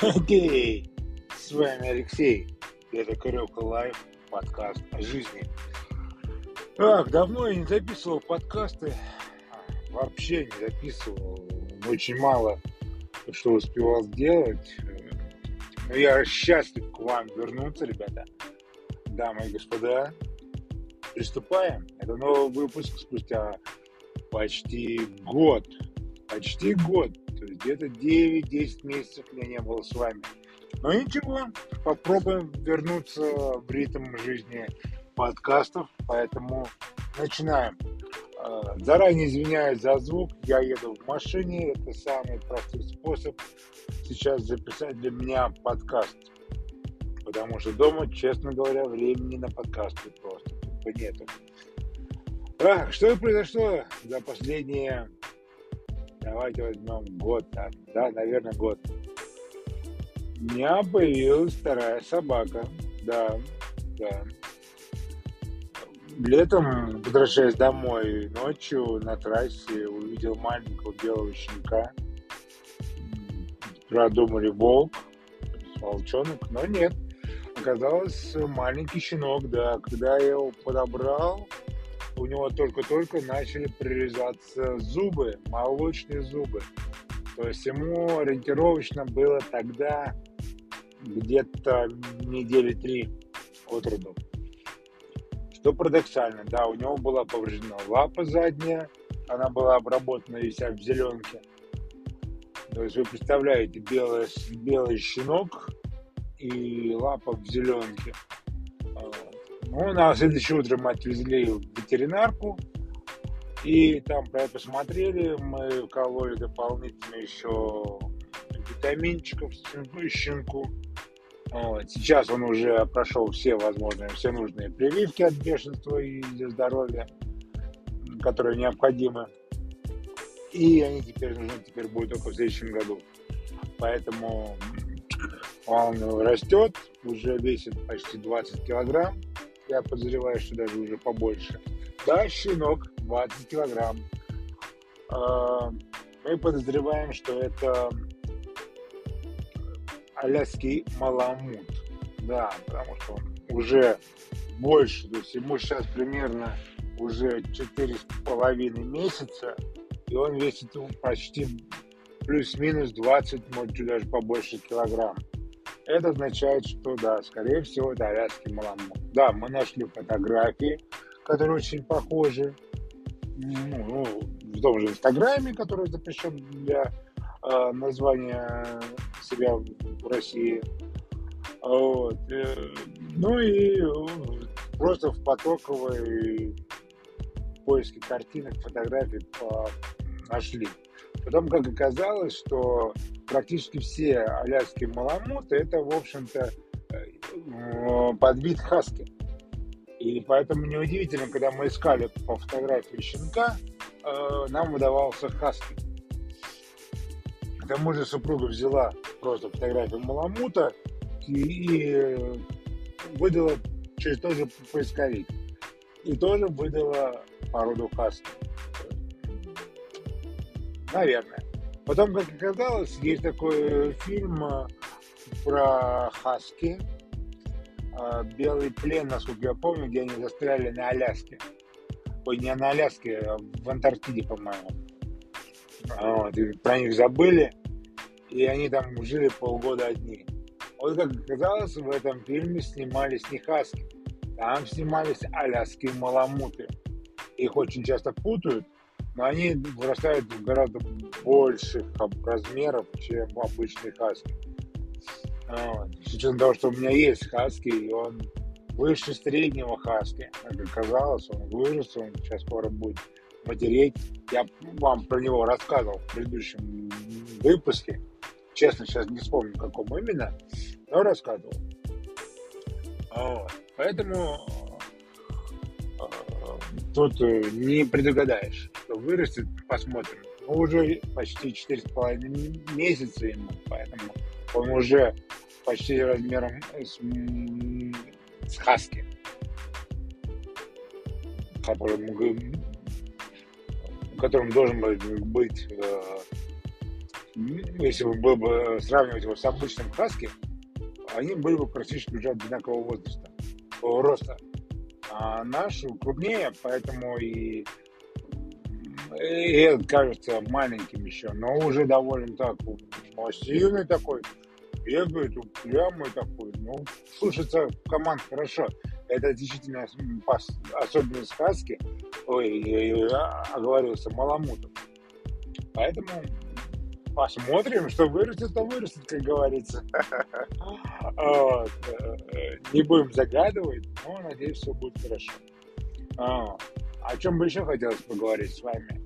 Окей, с вами Алексей. Это Карелка Life, подкаст о жизни. Ах, давно я не записывал подкасты. Вообще не записывал. Очень мало что успевал сделать. Но я счастлив к вам вернуться, ребята. Дамы и господа, приступаем. Это новый выпуск спустя почти год. Почти год то есть где-то 9-10 месяцев меня не было с вами. Но ничего, попробуем вернуться в ритм жизни подкастов, поэтому начинаем. А, заранее извиняюсь за звук, я еду в машине, это самый простой способ сейчас записать для меня подкаст. Потому что дома, честно говоря, времени на подкасты просто нету. А, что произошло за последние давайте возьмем год, там, да, наверное, год. У меня появилась вторая собака, да, да. Летом, возвращаясь домой, ночью на трассе увидел маленького белого щенка. Продумали волк, волчонок, но нет. Оказалось, маленький щенок, да. Когда я его подобрал, у него только-только начали прорезаться зубы, молочные зубы. То есть ему ориентировочно было тогда где-то недели три от роду. Что парадоксально, да, у него была повреждена лапа задняя, она была обработана вся в зеленке. То есть вы представляете, белый, белый щенок и лапа в зеленке – ну, на следующее утро мы отвезли в ветеринарку, и там посмотрели, мы вкололи дополнительно еще витаминчиков щенку. Вот. Сейчас он уже прошел все возможные, все нужные прививки от бешенства и для здоровья, которые необходимы. И они теперь нужны теперь будут только в следующем году. Поэтому он растет, уже весит почти 20 килограмм я подозреваю, что даже уже побольше. Да, щенок 20 килограмм. А, мы подозреваем, что это аляский маламут. Да, потому что он уже больше, то есть ему сейчас примерно уже четыре с половиной месяца, и он весит почти плюс-минус 20, может, чуть даже побольше килограмм. Это означает, что да, скорее всего, это аляский маламут. Да, мы нашли фотографии, которые очень похожи. Ну, ну, в том же Инстаграме, который запрещен для э, названия себя в России. Вот. Э, ну и э, просто в потоковой поиске картинок, фотографий по нашли. Потом, как оказалось, что практически все аляские маламуты это, в общем-то, э, подвид хаски. И поэтому неудивительно, когда мы искали по фотографии щенка, э, нам выдавался хаски. К тому же супруга взяла просто фотографию маламута и, выдала через тот же поисковик. И тоже выдала породу хаски. Наверное. Потом, как оказалось, есть такой фильм э, про хаски. Э, Белый плен, насколько я помню, где они застряли на Аляске. Ой, не на Аляске, а в Антарктиде, по-моему. Вот, про них забыли, и они там жили полгода одни. Вот как оказалось, в этом фильме снимались не хаски, там снимались аляские маламуты. Их очень часто путают, но они вырастают гораздо больших размеров, чем обычный хаски. С учетом того, что у меня есть хаски, и он выше среднего хаски. Как оказалось, он вырос, он сейчас скоро будет матереть. Я вам про него рассказывал в предыдущем выпуске. Честно, сейчас не вспомню, каком именно, но рассказывал. Поэтому тут э, не предугадаешь, что вырастет, посмотрим. Ну, уже почти 4,5 месяца ему, поэтому он уже почти размером с, с хаски, которым, которым должен быть э, если бы было бы сравнивать его с обычным хаски, они были бы практически уже одинакового возраста, роста. А наш крупнее, поэтому и, и этот кажется маленьким еще, но уже довольно так массивный такой, бегает, упрямый такой. Ну, слушается команд хорошо. Это действительно особенность сказки. Ой, я оговорился, Маламутов. Поэтому посмотрим, что вырастет, то вырастет, как говорится. Не будем загадывать, но надеюсь, все будет хорошо. А, о чем бы еще хотелось поговорить с вами?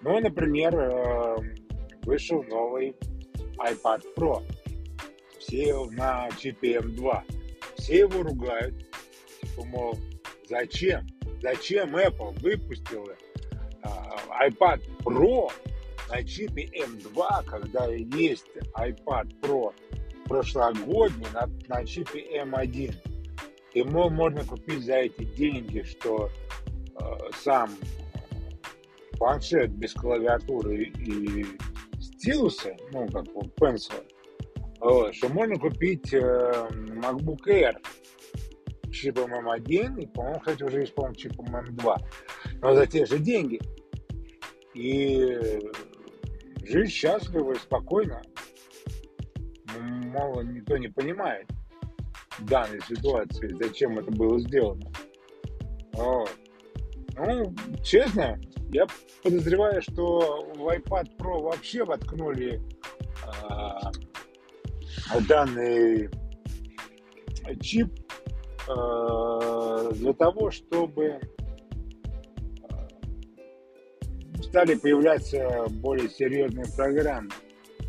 Ну, например, эм, вышел новый iPad Pro. Все на чипе M2. Все его ругают. Типа, мол, зачем? Зачем Apple выпустила iPad Pro на чипе M2, когда есть iPad Pro прошлогодний на, на чипе M1. Ему можно купить за эти деньги, что э, сам планшет без клавиатуры и стилуса, ну, как вот вот, что можно купить э, MacBook Air чипом M1 и, по-моему, кстати, уже есть, по-моему, чипом M2, но за те же деньги. И жить счастливо и спокойно. Мало никто не понимает данной ситуации, зачем это было сделано. Вот. Ну, честно, я подозреваю, что в iPad Pro вообще воткнули э, данный чип э, для того, чтобы стали появляться более серьезные программы,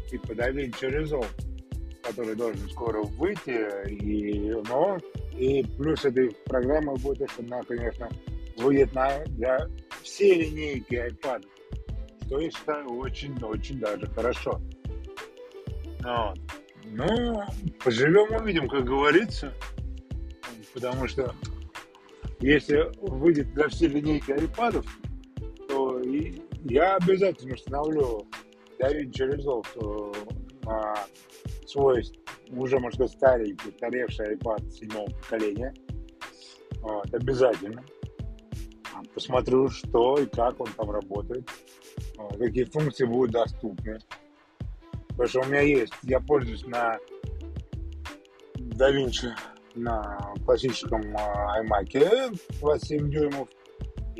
типа DaVinci Resolve, который должен скоро выйти, и, но, и плюс этой программы будет, что она, конечно, выйдет на, для всей линейки iPad, я считаю очень-очень даже хорошо. Вот. Ну, поживем увидим, как говорится, потому что если выйдет для всей линейки iPad, то и я обязательно установлю DaVinci Resolve на свой уже, можно сказать, старенький, устаревший iPad седьмого поколения. Вот, обязательно. Посмотрю, что и как он там работает, вот, какие функции будут доступны. Потому что у меня есть, я пользуюсь на DaVinci на классическом а, iMac 27 дюймов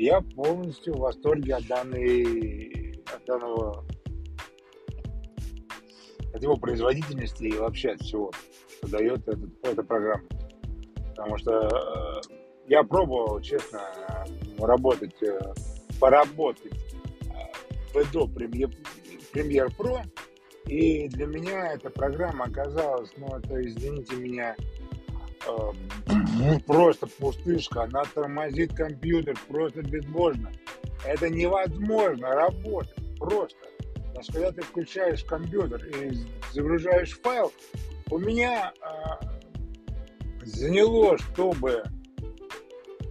я полностью в восторге от данной, от данного, от его производительности и вообще от всего, что дает этот, эта программа. Потому что э, я пробовал, честно, работать, э, поработать э, в Adobe Premiere, Premiere Pro, и для меня эта программа оказалась, ну, это, извините меня, ну, просто пустышка, она тормозит компьютер просто безбожно. Это невозможно работать, просто. Потому когда ты включаешь компьютер и загружаешь файл, у меня э, заняло, чтобы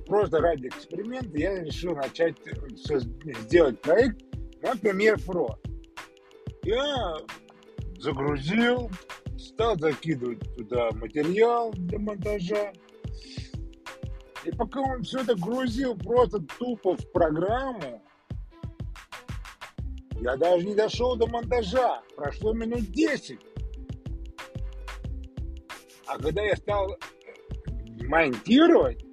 просто ради эксперимента я решил начать сделать проект на Premiere Pro. Я загрузил, стал закидывать туда материал для монтажа. И пока он все это грузил просто тупо в программу, я даже не дошел до монтажа. Прошло минут 10. А когда я стал монтировать,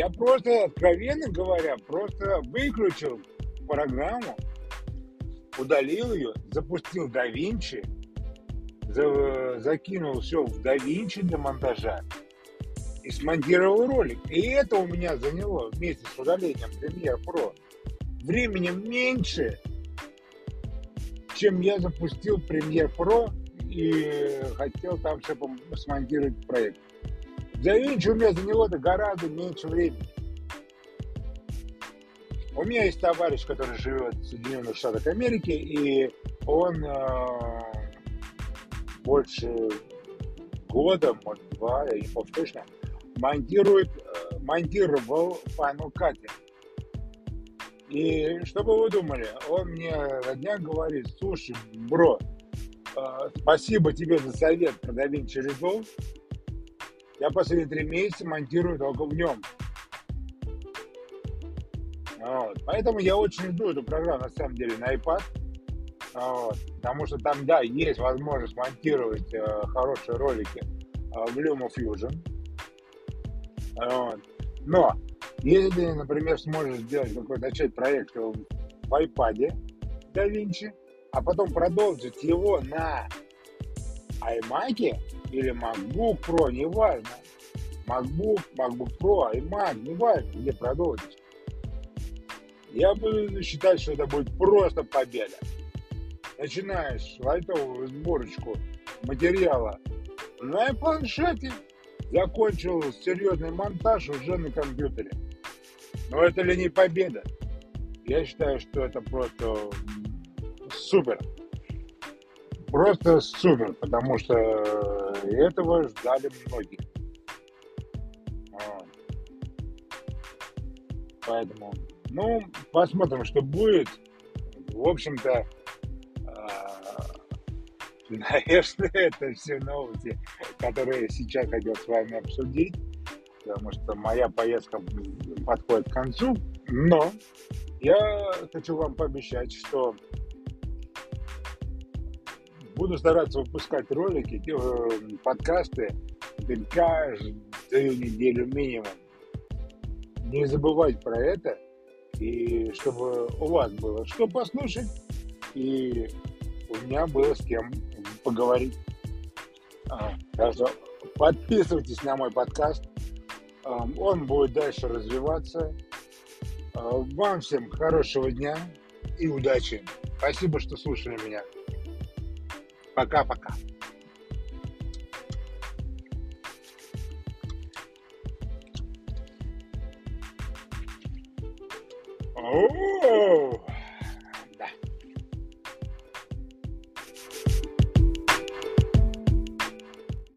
я просто, откровенно говоря, просто выключил программу, удалил ее, запустил DaVinci, за, закинул все в DaVinci для монтажа и смонтировал ролик. И это у меня заняло вместе с удалением Premiere Pro временем меньше, чем я запустил Premiere Pro и хотел там все смонтировать проект. DaVinci у меня заняло это гораздо меньше времени. У меня есть товарищ, который живет в Соединенных Штатах Америки, и он э, больше года, может, два, я не помню точно, монтирует, э, монтировал Final Cut. И что бы вы думали, он мне на днях говорит, слушай, бро, э, спасибо тебе за совет про DaVinci Resolve. Я последние три месяца монтирую только в нем. Вот. Поэтому я очень жду эту программу, на самом деле, на iPad. Вот. Потому что там, да, есть возможность монтировать э, хорошие ролики э, в LumaFusion. Вот. Но, если ты, например, сможешь сделать какой-то, начать проект в iPad DaVinci, а потом продолжить его на iMac или MacBook Pro, неважно, MacBook, MacBook Pro, iMac, неважно, где продолжить, я буду считать, что это будет просто победа. Начинаешь лайтовую сборочку материала на планшете, закончил серьезный монтаж уже на компьютере. Но это ли не победа? Я считаю, что это просто супер. Просто супер, потому что этого ждали многие. Поэтому ну, посмотрим, что будет. В общем-то, а, наверное, это все новости, которые сейчас хотел с вами обсудить, потому что моя поездка подходит к концу. Но я хочу вам пообещать, что буду стараться выпускать ролики, э, подкасты каждую неделю минимум. Не забывать про это – и чтобы у вас было что послушать, и у меня было с кем поговорить. А, так что подписывайтесь на мой подкаст, он будет дальше развиваться. А, вам всем хорошего дня и удачи. Спасибо, что слушали меня. Пока-пока.